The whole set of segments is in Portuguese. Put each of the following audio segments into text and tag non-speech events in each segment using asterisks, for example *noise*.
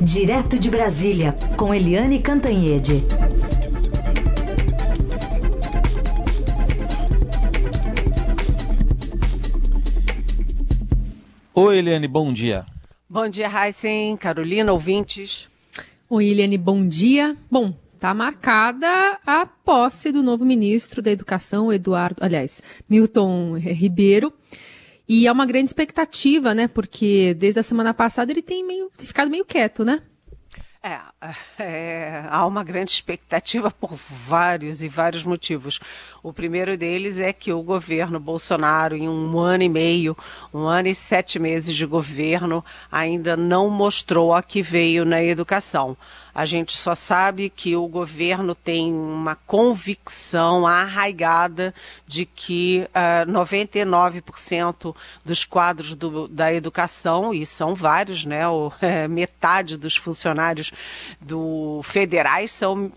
Direto de Brasília, com Eliane Cantanhede. Oi, Eliane, bom dia. Bom dia, Heisen, Carolina, ouvintes. Oi, Eliane, bom dia. Bom, Está marcada a posse do novo ministro da Educação, Eduardo, aliás, Milton Ribeiro. E é uma grande expectativa, né? Porque desde a semana passada ele tem meio, ficado meio quieto, né? É, *laughs* é, há uma grande expectativa por vários e vários motivos. O primeiro deles é que o governo Bolsonaro, em um ano e meio, um ano e sete meses de governo, ainda não mostrou a que veio na educação. A gente só sabe que o governo tem uma convicção arraigada de que uh, ah, 99% dos quadros do, da educação, e são vários, né? *laughs* É, metade dos funcionários do federais são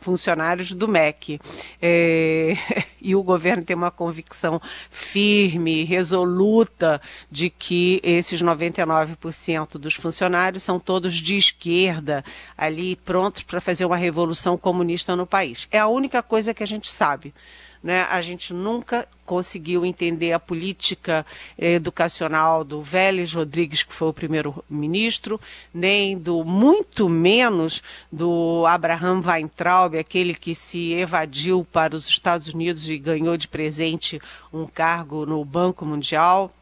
funcionários do MEC. É, *laughs* e o governo tem uma convicção firme, resoluta, de que esses 99% dos funcionários são todos de esquerda, ali prontos para fazer uma revolução comunista no país. É a única coisa que a gente sabe. Né? A gente nunca conseguiu entender a política educacional do Vélez Rodrigues, que foi o primeiro ministro, nem do muito menos do Abraham Weintraub, aquele que se evadiu para os Estados Unidos e ganhou de presente um cargo no Banco Mundial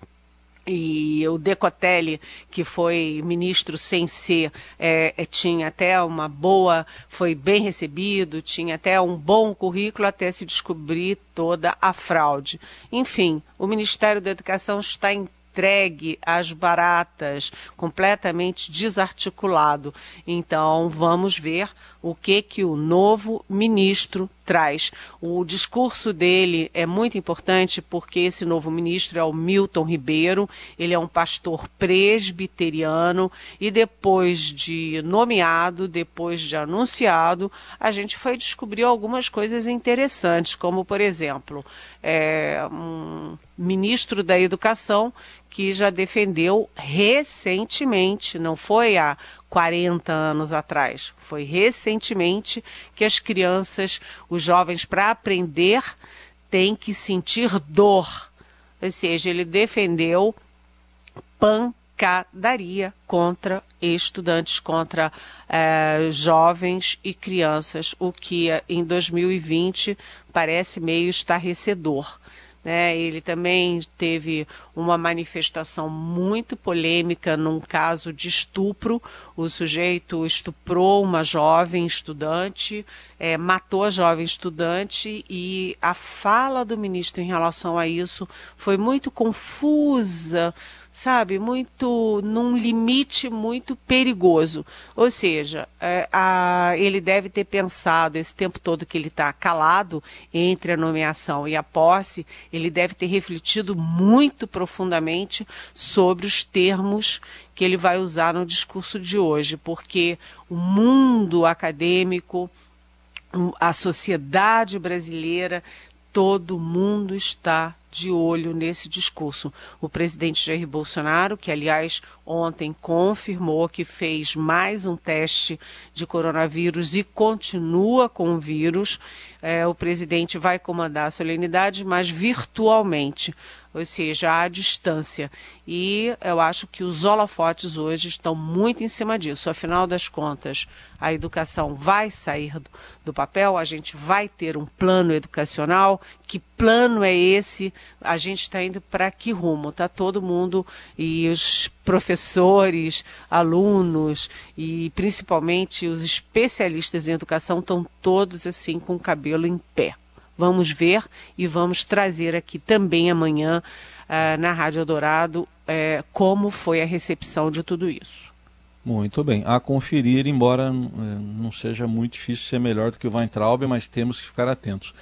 e o Decotelli, que foi ministro sem ser, é, é, tinha até uma boa, foi bem recebido, tinha até um bom currículo até se descobrir toda a fraude. Enfim, o Ministério da Educação está em entregue às baratas, completamente desarticulado. Então, vamos ver o que que o novo ministro traz. O discurso dele é muito importante porque esse novo ministro é o Milton Ribeiro, ele é um pastor presbiteriano e depois de nomeado, depois de anunciado, a gente foi descobrir algumas coisas interessantes, como por exemplo, é, um ministro da Educação que já defendeu recentemente, não foi há 40 anos atrás, foi recentemente que as crianças, os jovens, para aprender, têm que sentir dor. Ou seja, ele defendeu pancadaria contra estudantes, contra eh, jovens e crianças, o que em 2020 parece meio estarrecedor. Né? Ele também teve uma manifestação muito polêmica num caso de estupro. O sujeito estuprou uma jovem estudante, é, matou a jovem estudante e a fala do ministro em relação a isso foi muito confusa, sabe, muito num limite muito perigoso. Ou seja, é, a, ele deve ter pensado esse tempo todo que ele está calado entre a nomeação e a posse, ele deve ter refletido muito profundamente sobre os termos que ele vai usar no discurso de hoje, porque o mundo acadêmico, a sociedade brasileira, todo mundo está de olho nesse discurso. O presidente Jair Bolsonaro, que aliás ontem confirmou que fez mais um teste de coronavírus e continua com o vírus, é, o presidente vai comandar a solenidade, mas virtualmente ou seja, à distância. E eu acho que os holofotes hoje estão muito em cima disso. Afinal das contas, a educação vai sair do, papel, a gente vai ter um plano educacional. Que plano é esse? A gente está indo para que rumo? Está todo mundo e os professores, alunos e principalmente os especialistas em educação estão todos assim com o cabelo em pé. Vamos ver e vamos trazer aqui também amanhã uh, na Rádio Eldorado uh, como foi a recepção de tudo isso. Muito bem. A conferir, embora uh, não seja muito difícil ser melhor do que o Weintraub, mas temos que ficar atentos.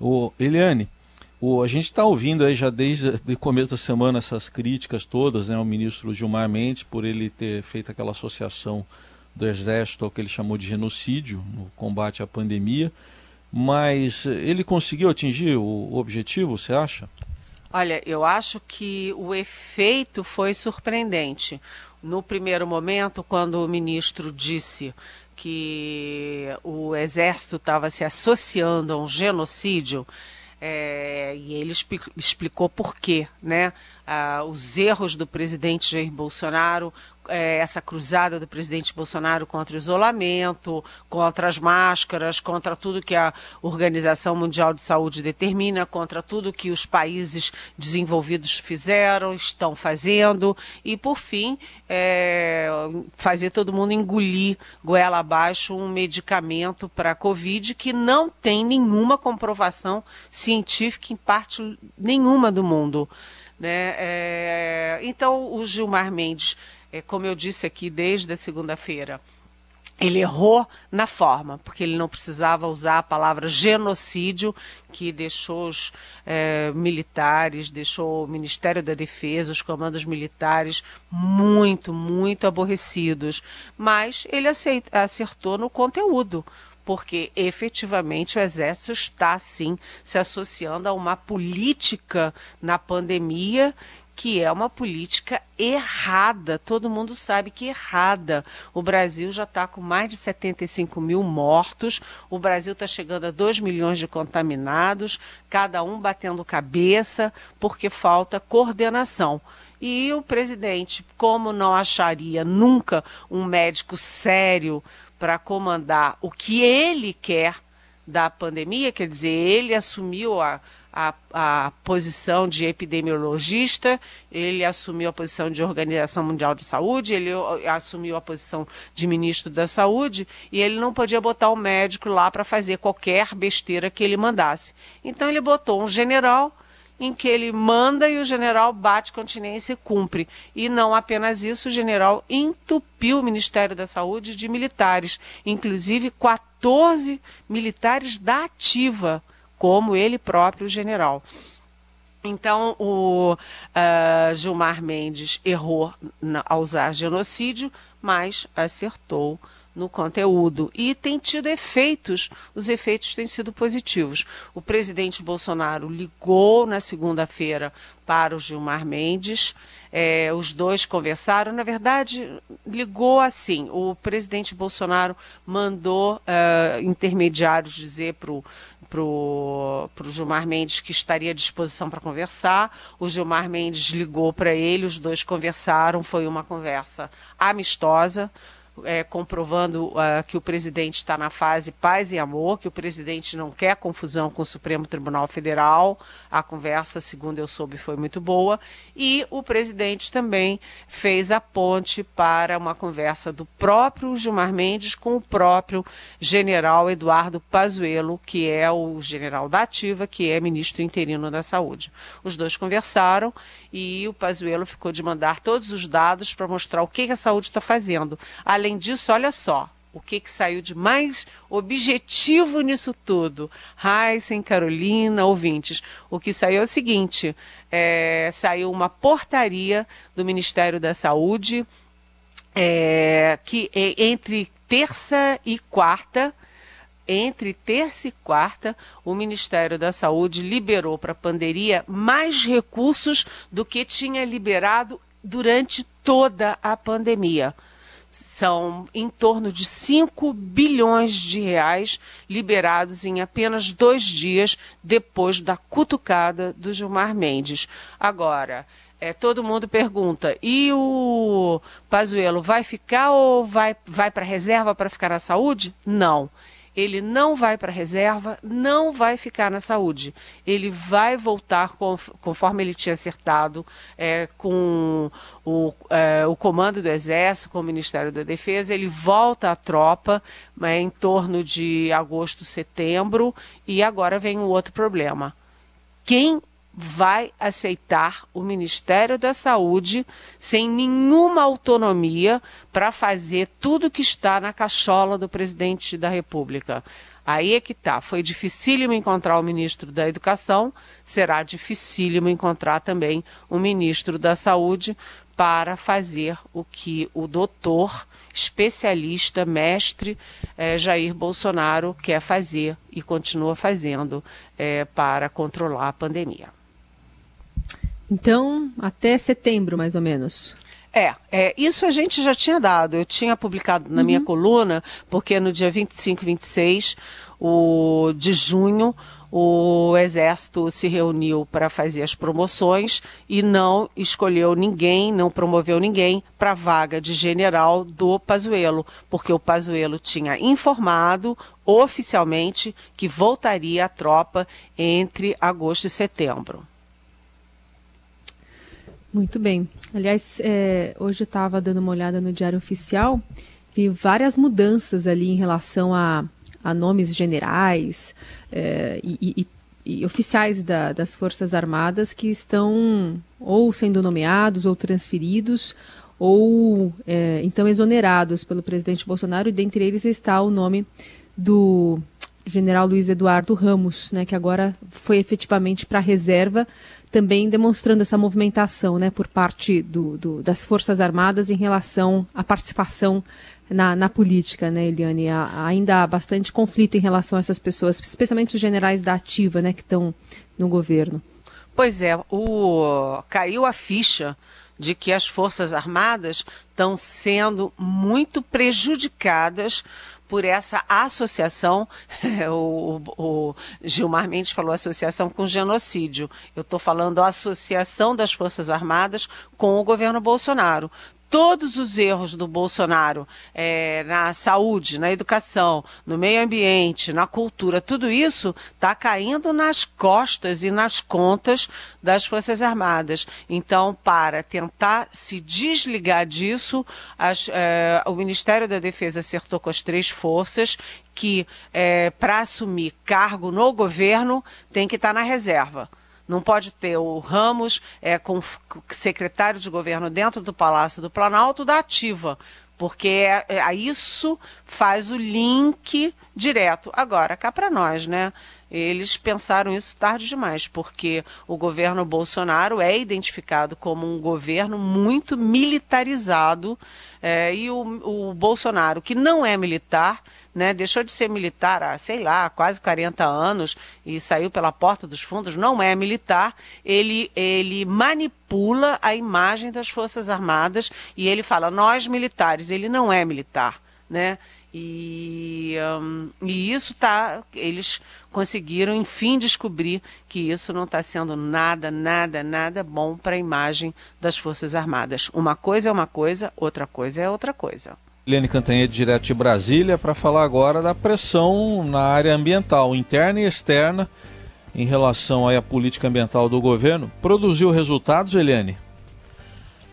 O, Eliane, o, a gente está ouvindo aí já desde o começo da semana essas críticas todas, né, ao ministro Gilmar Mendes por ele ter feito aquela associação do Exército ao que ele chamou de genocídio no combate à pandemia. Mas ele conseguiu atingir o objetivo, você acha? Olha, eu acho que o efeito foi surpreendente. No primeiro momento, quando o ministro disse que o exército estava se associando a um genocídio, é, e ele explicou por quê, né? Ah, os erros do presidente Jair Bolsonaro, é, essa cruzada do presidente Bolsonaro contra o isolamento, contra as máscaras, contra tudo que a Organização Mundial de Saúde determina, contra tudo que os países desenvolvidos fizeram, estão fazendo, e, por fim, é, fazer todo mundo engolir goela abaixo um medicamento para a Covid que não tem nenhuma comprovação científica em parte nenhuma do mundo. Né? É, então, o Gilmar Mendes é, como eu disse aqui desde a segunda-feira, ele errou na forma, porque ele não precisava usar a palavra genocídio, que deixou os é, militares, deixou o Ministério da Defesa, os comandos militares muito, muito aborrecidos. Mas ele acertou no conteúdo porque efetivamente o Exército está, sim, se associando a uma política na pandemia que é uma política errada. Todo mundo sabe que errada. O Brasil já está com mais de 75 mil mortos, o Brasil está chegando a 2 milhões de contaminados, cada um batendo cabeça, porque falta coordenação. E o presidente, como não acharia nunca um médico sério para comandar o que ele quer da pandemia, quer dizer, ele assumiu a a, a posição de epidemiologista, ele assumiu a posição de Organização Mundial de Saúde, ele assumiu a posição de ministro da Saúde e ele não podia botar o médico lá para fazer qualquer besteira que ele mandasse. Então ele botou um general em que ele manda e o general bate continência e cumpre. E não apenas isso, o general entupiu o Ministério da Saúde de militares, inclusive 14 militares da ativa como ele próprio general. Então, o uh, Gilmar Mendes errou na, ao usar genocídio, mas acertou no conteúdo e tem tido efeitos, os efeitos têm sido positivos. O presidente Bolsonaro ligou na segunda-feira para o Gilmar Mendes, é, os dois conversaram. Na verdade, ligou assim: o presidente Bolsonaro mandou uh, intermediários dizer para o para o Gilmar Mendes que estaria à disposição para conversar. O Gilmar Mendes ligou para ele, os dois conversaram, foi uma conversa amistosa é, comprovando uh, que o presidente está na fase paz e amor, que o presidente não quer confusão com o Supremo Tribunal Federal. A conversa, segundo eu soube, foi muito boa. E o presidente também fez a ponte para uma conversa do próprio Gilmar Mendes com o próprio general Eduardo Pazuello, que é o general da Ativa, que é ministro interino da Saúde. Os dois conversaram e o Pazuello ficou de mandar todos os dados para mostrar o que a saúde está fazendo. Além disso, olha só, o que, que saiu de mais objetivo nisso tudo? Heisen, Carolina, ouvintes. O que saiu é o seguinte: é, saiu uma portaria do Ministério da Saúde é, que é, entre terça e quarta entre terça e quarta, o Ministério da Saúde liberou para a pandemia mais recursos do que tinha liberado durante toda a pandemia. São em torno de 5 bilhões de reais liberados em apenas dois dias depois da cutucada do Gilmar Mendes. Agora, é, todo mundo pergunta: e o Pazuello vai ficar ou vai, vai para a reserva para ficar na saúde? Não ele não vai para a reserva, não vai ficar na saúde. Ele vai voltar conforme ele tinha acertado é, com o, é, o comando do Exército, com o Ministério da Defesa. Ele volta à tropa é, em torno de agosto, setembro. E agora vem um outro problema. Quem vai aceitar o Ministério da Saúde sem nenhuma autonomia para fazer tudo que está na cachola do presidente da República. Aí é que tá. Foi dificílimo encontrar o ministro da Educação, será dificílimo encontrar também o ministro da Saúde para fazer o que o doutor, especialista, mestre eh, Jair Bolsonaro quer fazer e continua fazendo eh, para controlar a pandemia. Então, até setembro, mais ou menos. É, é, isso a gente já tinha dado. Eu tinha publicado na uhum. minha coluna, porque no dia 25 e 26 o, de junho o Exército se reuniu para fazer as promoções e não escolheu ninguém, não promoveu ninguém para a vaga de general do Pazuello, porque o Pazuello tinha informado oficialmente que voltaria à tropa entre agosto e setembro. Muito bem. Aliás, é, hoje eu estava dando uma olhada no Diário Oficial, vi várias mudanças ali em relação a, a nomes generais é, e, e, e, oficiais da, das Forças Armadas que estão ou sendo nomeados ou transferidos ou é, então exonerados pelo presidente Bolsonaro, e dentre eles está o nome do general Luiz Eduardo Ramos, né, que agora foi efetivamente para a reserva também demonstrando essa movimentação né, por parte do, do, das Forças Armadas em relação à participação na, na política, né, Eliane? Há, ainda há bastante conflito em relação a essas pessoas, especialmente os generais da ativa né, que estão no governo. Pois é, o, caiu a ficha de que as Forças Armadas estão sendo muito prejudicadas por essa associação, *laughs* o, o, Gilmar Mendes falou associação com genocídio. Eu estou falando a associação das Forças Armadas com o governo Bolsonaro todos os erros do Bolsonaro é, na saúde, na educação, no meio ambiente, na cultura, tudo isso está caindo nas costas e nas contas das Forças Armadas. Então, para tentar se desligar disso, as, é, o Ministério da Defesa acertou com as três forças que, é, para assumir cargo no governo, tem que estar tá na reserva. Não pode ter o Ramos é, com secretário de governo dentro do Palácio do Planalto da ativa, porque é, é, isso faz o link direto. Agora, cá para nós, né? Eles pensaram isso tarde demais, porque o governo Bolsonaro é identificado como um governo muito militarizado é, e o, o Bolsonaro, que não é militar, né, deixou de ser militar há, sei lá, quase 40 anos e saiu pela porta dos fundos, não é militar, ele, ele manipula a imagem das Forças Armadas e ele fala, nós militares, ele não é militar, né? E, um, e isso tá, eles conseguiram enfim descobrir que isso não está sendo nada, nada, nada bom para a imagem das Forças Armadas. Uma coisa é uma coisa, outra coisa é outra coisa. Helene Cantanhede, direto de Brasília, para falar agora da pressão na área ambiental, interna e externa, em relação à política ambiental do governo. Produziu resultados, Helene?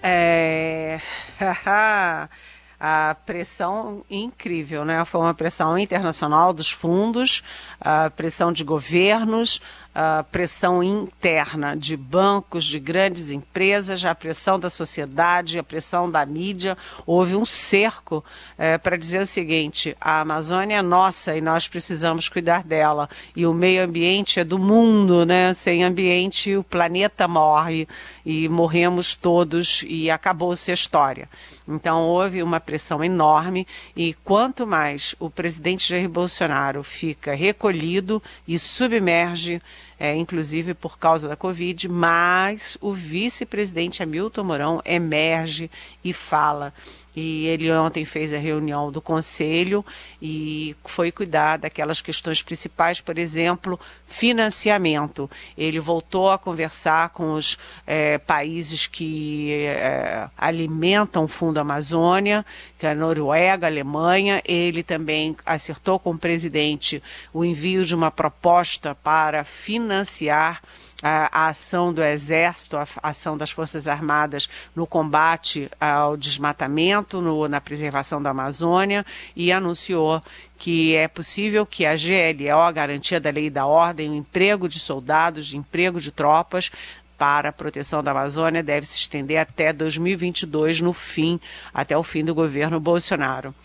É. *laughs* a pressão incrível, né? Foi uma pressão internacional dos fundos, a pressão de governos, a pressão interna de bancos, de grandes empresas, a pressão da sociedade, a pressão da mídia. Houve um cerco é, para dizer o seguinte: a Amazônia é nossa e nós precisamos cuidar dela. E o meio ambiente é do mundo, né? Sem ambiente o planeta morre e morremos todos e acabou-se a história. Então houve uma pressão enorme e quanto mais o presidente Jair Bolsonaro fica recolhido e submerge é, inclusive por causa da Covid, mas o vice-presidente Hamilton Mourão emerge e fala. E ele ontem fez a reunião do conselho e foi cuidar daquelas questões principais, por exemplo, financiamento. Ele voltou a conversar com os é, países que é, alimentam o Fundo Amazônia, que é a Noruega, a Alemanha. Ele também acertou com o presidente o envio de uma proposta para financiar a, a, ação do Exército, a, a, ação das Forças Armadas no combate ao desmatamento, no, na preservação da Amazônia, e anunciou que é possível que a GLO, a Garantia da Lei e da Ordem, o emprego de soldados, de emprego de tropas, para a proteção da Amazônia deve se estender até 2022, no fim, até o fim do governo Bolsonaro.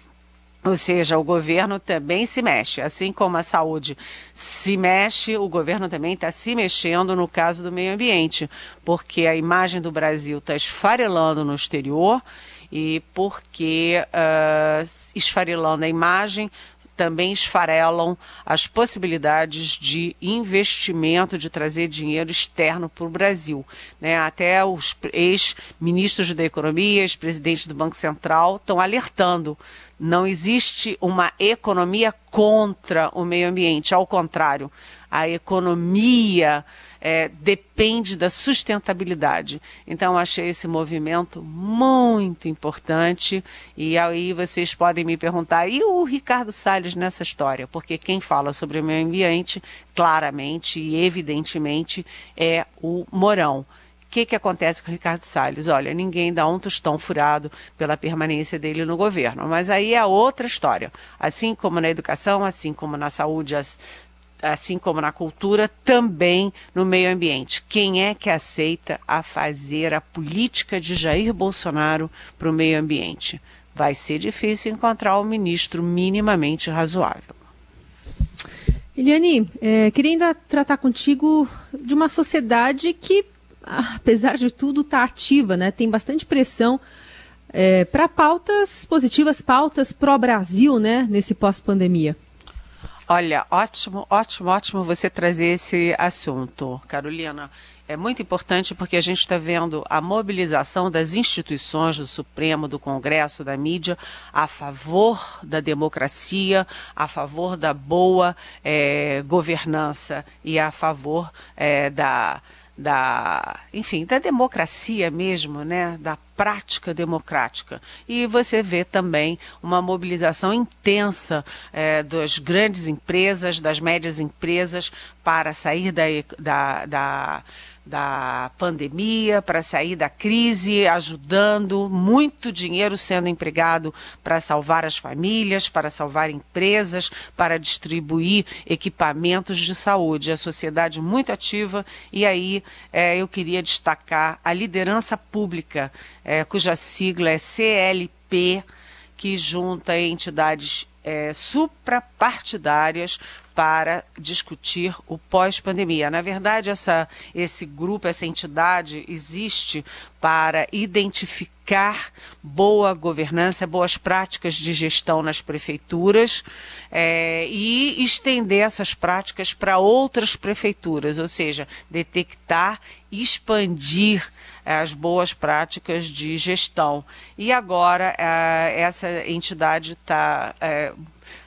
Ou seja, o governo também se mexe. Assim como a saúde se mexe, o governo também está se mexendo no caso do meio ambiente, porque a imagem do Brasil está esfarelando no exterior e porque uh, esfarelando a imagem também esfarelam as possibilidades de investimento, de trazer dinheiro externo para o Brasil. Né? Até os ex-ministros da Economia, ex-presidentes do Banco Central estão alertando não existe uma economia contra o meio ambiente, ao contrário, a economia é, depende da sustentabilidade. Então, achei esse movimento muito importante. E aí vocês podem me perguntar, e o Ricardo Salles nessa história? Porque quem fala sobre o meio ambiente, claramente e evidentemente, é o Morão. Que, que acontece com o Ricardo Salles? Olha, ninguém dá um tostão furado pela permanência dele no governo. Mas aí é outra história. Assim como na educação, assim como na saúde, as assim como na cultura, também no meio ambiente. Quem é que aceita a fazer a política de Jair Bolsonaro para o meio ambiente? Vai ser difícil encontrar um ministro minimamente razoável. Eliane, é, queria ainda tratar contigo de uma sociedade que, apesar de tudo, está ativa, né? Tem bastante pressão é, para pautas positivas, pautas pró-Brasil, né? Nesse pós-pandemia. Olha, ótimo, ótimo, ótimo você trazer esse assunto, Carolina. É muito importante porque a gente está vendo a mobilização das instituições do Supremo, do Congresso, da mídia, a favor da democracia, a favor da boa é, governança e a favor é, da da, enfim, da democracia mesmo, né, da prática democrática. E você vê também uma mobilização intensa é, das grandes empresas, das médias empresas, para sair da, da, da da pandemia, para sair da crise, ajudando, muito dinheiro sendo empregado para salvar as famílias, para salvar empresas, para distribuir equipamentos de saúde. A sociedade muito ativa e aí é, eu queria destacar a liderança pública, é, cuja sigla é CLP, que junta entidades é, suprapartidárias para discutir o pós-pandemia. Na verdade, essa, esse grupo, essa entidade existe para identificar boa governança, boas práticas de gestão nas prefeituras é, e estender essas práticas para outras prefeituras, ou seja, detectar, expandir as boas práticas de gestão. E agora é, essa entidade está é,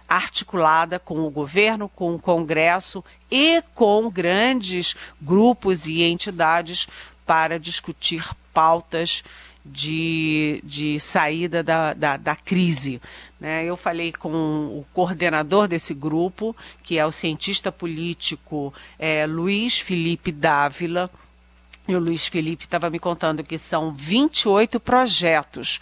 articulada com o governo, com o Congresso e com grandes grupos e entidades para discutir pautas de, de saída da, da, da crise. Né? Eu falei com o coordenador desse grupo, que é o cientista político é, Luiz Felipe Dávila. E o Luiz Felipe estava me contando que são 28 projetos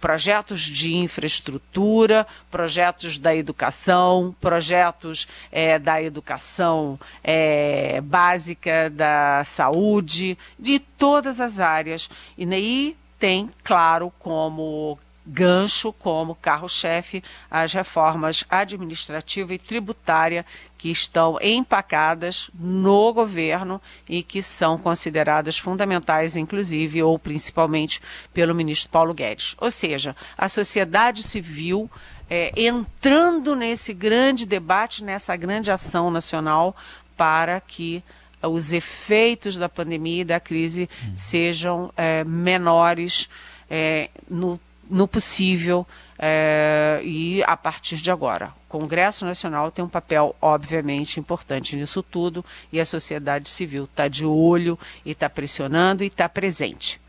projetos de infraestrutura, projetos da educação, projetos é, da educação é, básica, da saúde, de todas as áreas. E aí tem, claro, como gancho como carro-chefe as reformas administrativa e tributária que estão empacadas no governo e que são consideradas fundamentais, inclusive ou principalmente pelo ministro Paulo Guedes. Ou seja, a sociedade civil é, entrando nesse grande debate, nessa grande ação nacional para que os efeitos da pandemia e da crise sejam é, menores é, no no possível é, e a partir de agora. O Congresso Nacional tem um papel, obviamente, importante nisso tudo e a sociedade civil está de olho e está pressionando e está presente.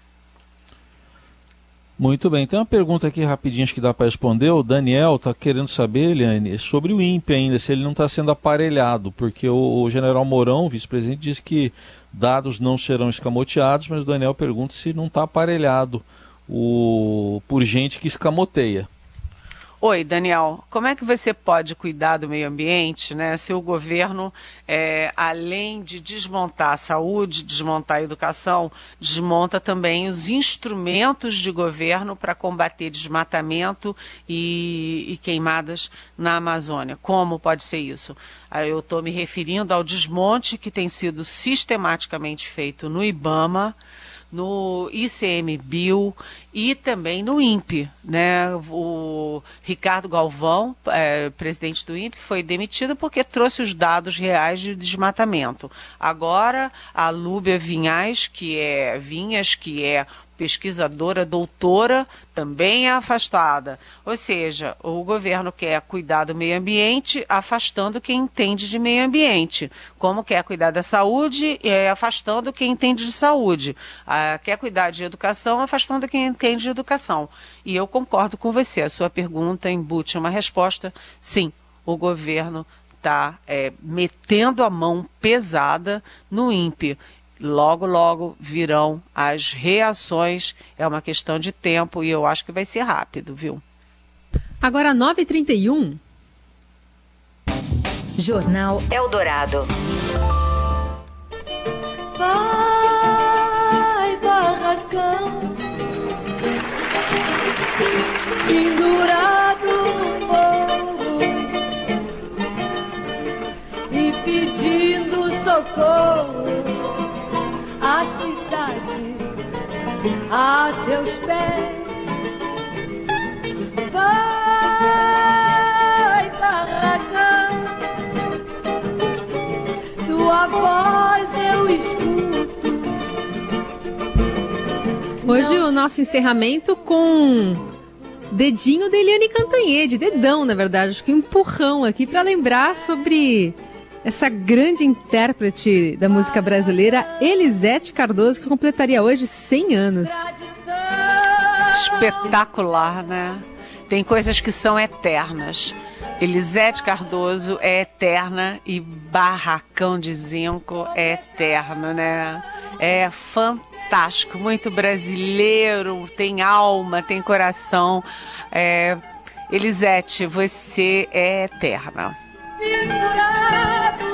Muito bem, tem uma pergunta aqui rapidinho acho que dá para responder. O Daniel está querendo saber, Eliane, sobre o INPE ainda, se ele não está sendo aparelhado, porque o, o general Mourão, vice-presidente, disse que dados não serão escamoteados, mas o Daniel pergunta se não está aparelhado o, por gente que escamoteia. Oi, Daniel. Como é que você pode cuidar do meio ambiente, né? Se o governo, é, além de desmontar a saúde, desmontar a educação, desmonta também os instrumentos de governo para combater desmatamento e, e queimadas na Amazônia. Como pode ser isso? Ah, eu estou me referindo ao desmonte que tem sido sistematicamente feito no IBAMA no ICMBio e também no INPE. Né? O Ricardo Galvão, é, presidente do INPE, foi demitido porque trouxe os dados reais de desmatamento. Agora, a Lúbia Vinhas, que é Vinhas, que é pesquisadora, doutora, também é afastada. Ou seja, o governo quer cuidar do meio ambiente, afastando quem entende de meio ambiente. Como quer cuidar da saúde, é, afastando quem entende de saúde. Ah, quer cuidar de educação, afastando quem entende de educação. E eu concordo com você. A sua pergunta embute uma resposta. Sim, o governo está é, metendo a mão pesada no INPE logo, logo virão as reações. É uma questão de tempo e eu acho que vai ser rápido, viu? Agora, 9h31. Jornal Eldorado. Vai, barracão, pendurado no morro e pedindo socorro a teus pés. Vai, barracão, tua voz eu escuto. Hoje o nosso encerramento com dedinho da Eliane Cantanhede, dedão, na verdade, acho que um empurrão aqui para lembrar sobre essa grande intérprete da música brasileira, Elisete Cardoso, que completaria hoje 100 anos. Espetacular, né? Tem coisas que são eternas. Elisete Cardoso é eterna e Barracão de Zinco é eterno, né? É fantástico, muito brasileiro, tem alma, tem coração. É... Elisete, você é eterna.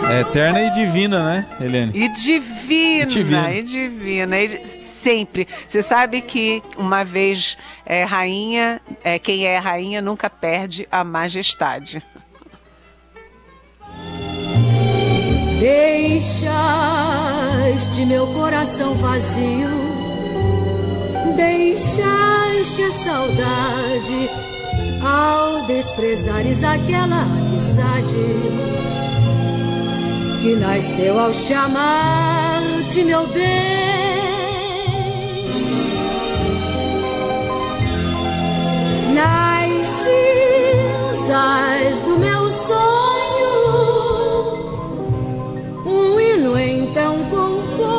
É eterna e divina, né, Helene? E divina, E divina. e divina, e sempre. Você sabe que uma vez é rainha, é, quem é rainha nunca perde a majestade. Deixaste meu coração vazio, deixaste a saudade ao desprezares aquela amizade que nasceu ao chamar-te meu bem. Nas cinzas do meu sonho, um hino então componho.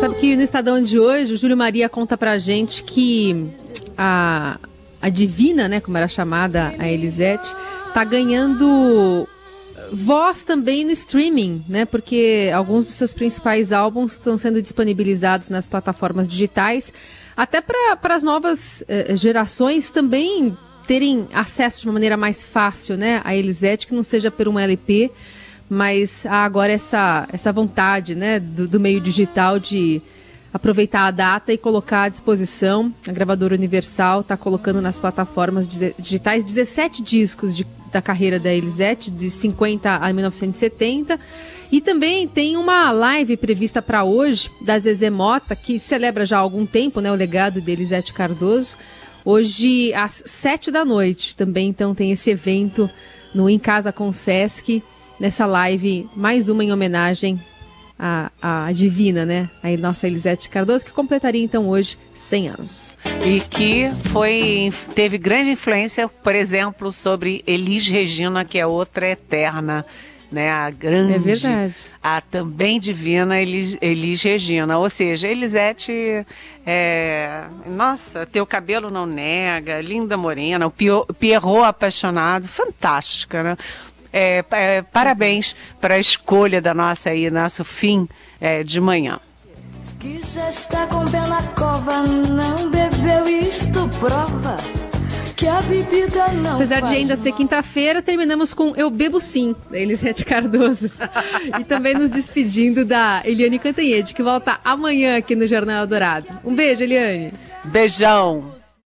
Sabe que no Estadão de hoje, o Júlio Maria conta pra gente que a, a Divina, né, como era chamada a Elisete, tá ganhando voz também no streaming, né? Porque alguns dos seus principais álbuns estão sendo disponibilizados nas plataformas digitais, até para as novas eh, gerações também terem acesso de uma maneira mais fácil, né? A Elisete, que não seja por um LP, mas há agora essa, essa vontade, né, do, do meio digital de aproveitar a data e colocar à disposição. A gravadora Universal está colocando nas plataformas digitais 17 discos de- da carreira da Elisete, de 50 a 1970. E também tem uma live prevista para hoje da Zezé Mota, que celebra já há algum tempo né, o legado de Elisete Cardoso. Hoje, às 7 da noite, também então tem esse evento no Em Casa com Sesc, nessa live, mais uma em homenagem à, à Divina, né? A nossa Elisete Cardoso, que completaria então hoje 100 anos. E que foi, teve grande influência, por exemplo, sobre Elis Regina, que é outra eterna, né? A grande, É verdade. a também divina Elis, Elis Regina. Ou seja, Elisete, é, nossa, teu cabelo não nega, linda morena, o Pierrot apaixonado, fantástica, né? É, é, parabéns para a escolha da nossa aí, nosso fim é, de manhã. Que já está com pé na cova, não bebeu, isto prova que a bebida não Apesar de ainda ser quinta-feira, terminamos com Eu Bebo Sim, da Elisete Cardoso. *laughs* e também nos despedindo da Eliane Cantanhede, que volta amanhã aqui no Jornal Dourado. Um beijo, Eliane. Beijão!